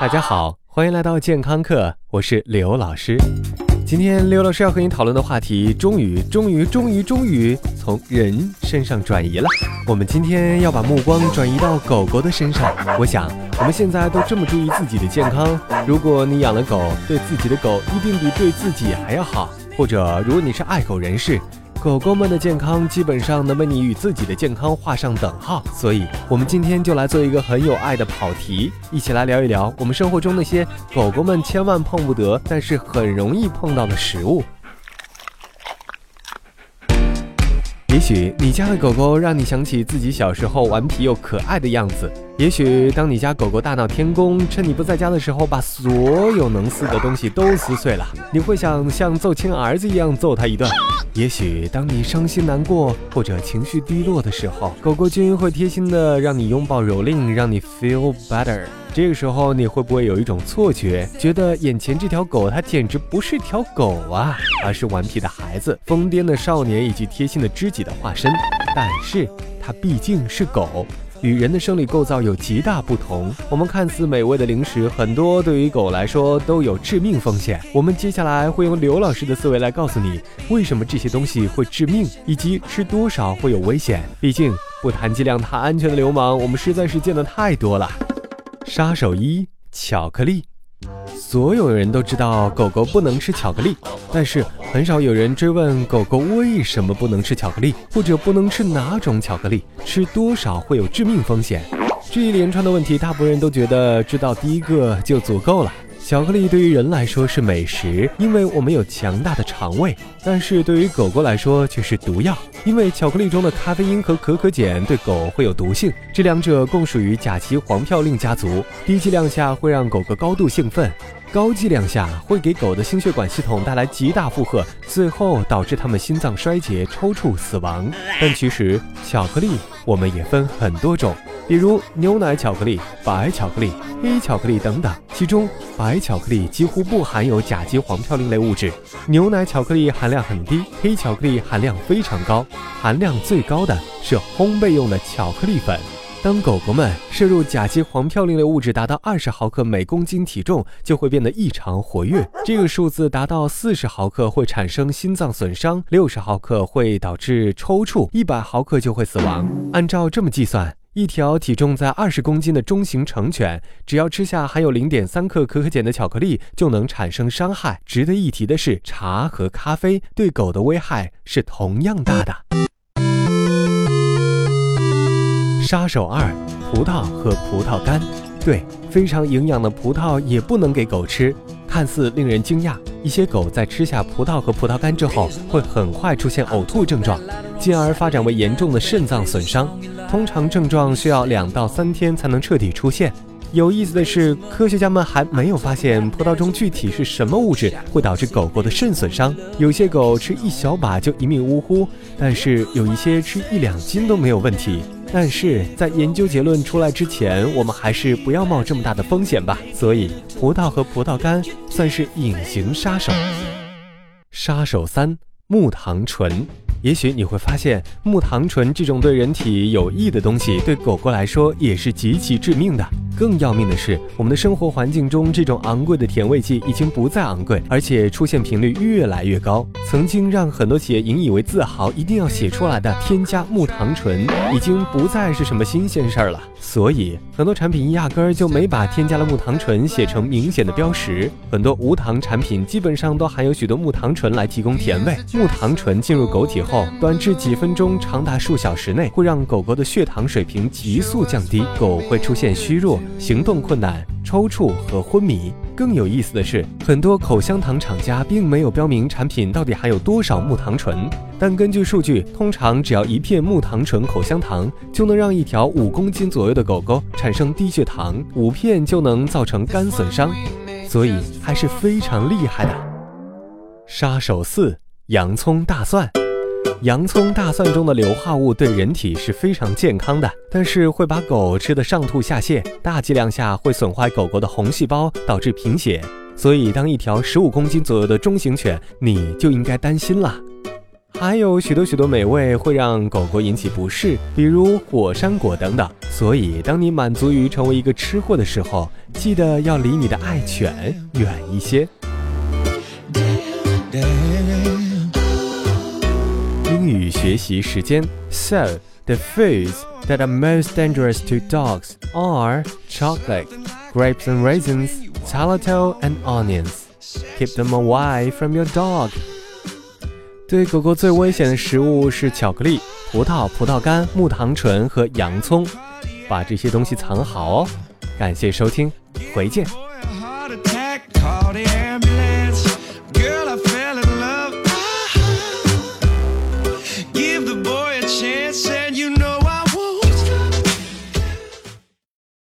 大家好，欢迎来到健康课，我是刘老师。今天刘老师要和你讨论的话题，终于、终于、终于、终于从人身上转移了。我们今天要把目光转移到狗狗的身上。我想，我们现在都这么注意自己的健康，如果你养了狗，对自己的狗一定比对自己还要好。或者，如果你是爱狗人士。狗狗们的健康基本上能被你与自己的健康画上等号，所以，我们今天就来做一个很有爱的跑题，一起来聊一聊我们生活中那些狗狗们千万碰不得，但是很容易碰到的食物。也许你家的狗狗让你想起自己小时候顽皮又可爱的样子。也许当你家狗狗大闹天宫，趁你不在家的时候把所有能撕的东西都撕碎了，你会想像揍亲儿子一样揍它一顿。也许当你伤心难过或者情绪低落的时候，狗狗君会贴心的让你拥抱蹂躏，让你 feel better。这个时候，你会不会有一种错觉，觉得眼前这条狗它简直不是条狗啊，而是顽皮的孩子、疯癫的少年以及贴心的知己的化身？但是它毕竟是狗，与人的生理构造有极大不同。我们看似美味的零食，很多对于狗来说都有致命风险。我们接下来会用刘老师的思维来告诉你，为什么这些东西会致命，以及吃多少会有危险。毕竟不谈剂量谈安全的流氓，我们实在是见得太多了。杀手一：巧克力。所有人都知道狗狗不能吃巧克力，但是很少有人追问狗狗为什么不能吃巧克力，或者不能吃哪种巧克力，吃多少会有致命风险。这一连串的问题，大部分人都觉得知道第一个就足够了。巧克力对于人来说是美食，因为我们有强大的肠胃；但是对于狗狗来说却是毒药，因为巧克力中的咖啡因和可可碱对狗会有毒性。这两者共属于甲基黄嘌呤家族，低剂量下会让狗狗高度兴奋，高剂量下会给狗的心血管系统带来极大负荷，最后导致它们心脏衰竭、抽搐、死亡。但其实巧克力我们也分很多种。比如牛奶巧克力、白巧克力、黑巧克力等等，其中白巧克力几乎不含有甲基黄嘌呤类物质，牛奶巧克力含量很低，黑巧克力含量非常高，含量最高的是烘焙用的巧克力粉。当狗狗们摄入甲基黄嘌呤类物质达到二十毫克每公斤体重，就会变得异常活跃。这个数字达到四十毫克会产生心脏损伤，六十毫克会导致抽搐，一百毫克就会死亡。按照这么计算。一条体重在二十公斤的中型成犬，只要吃下含有零点三克可可碱的巧克力，就能产生伤害。值得一提的是，茶和咖啡对狗的危害是同样大的。杀手二：葡萄和葡萄干。对，非常营养的葡萄也不能给狗吃。看似令人惊讶，一些狗在吃下葡萄和葡萄干之后，会很快出现呕吐症状，进而发展为严重的肾脏损伤。通常症状需要两到三天才能彻底出现。有意思的是，科学家们还没有发现葡萄中具体是什么物质会导致狗狗的肾损伤。有些狗吃一小把就一命呜呼，但是有一些吃一两斤都没有问题。但是在研究结论出来之前，我们还是不要冒这么大的风险吧。所以，葡萄和葡萄干算是隐形杀手。杀手三：木糖醇。也许你会发现，木糖醇这种对人体有益的东西，对狗狗来说也是极其致命的。更要命的是，我们的生活环境中，这种昂贵的甜味剂已经不再昂贵，而且出现频率越来越高。曾经让很多企业引以为自豪，一定要写出来的添加木糖醇，已经不再是什么新鲜事儿了。所以，很多产品压根儿就没把添加了木糖醇写成明显的标识。很多无糖产品基本上都含有许多木糖醇来提供甜味。木糖醇进入狗体后，短至几分钟，长达数小时内，会让狗狗的血糖水平急速降低，狗会出现虚弱。行动困难、抽搐和昏迷。更有意思的是，很多口香糖厂家并没有标明产品到底含有多少木糖醇，但根据数据，通常只要一片木糖醇口香糖就能让一条五公斤左右的狗狗产生低血糖，五片就能造成肝损伤，所以还是非常厉害的。杀手四：洋葱、大蒜。洋葱、大蒜中的硫化物对人体是非常健康的，但是会把狗吃得上吐下泻，大剂量下会损坏狗狗的红细胞，导致贫血。所以，当一条十五公斤左右的中型犬，你就应该担心了。还有许多许多美味会让狗狗引起不适，比如火山果等等。所以，当你满足于成为一个吃货的时候，记得要离你的爱犬远一些。英语学习时间。So the foods that are most dangerous to dogs are chocolate, grapes and raisins, xylitol and onions. Keep them away from your dog. 对狗狗最危险的食物是巧克力、葡萄、葡萄干、木糖醇和洋葱，把这些东西藏好哦。感谢收听，回见。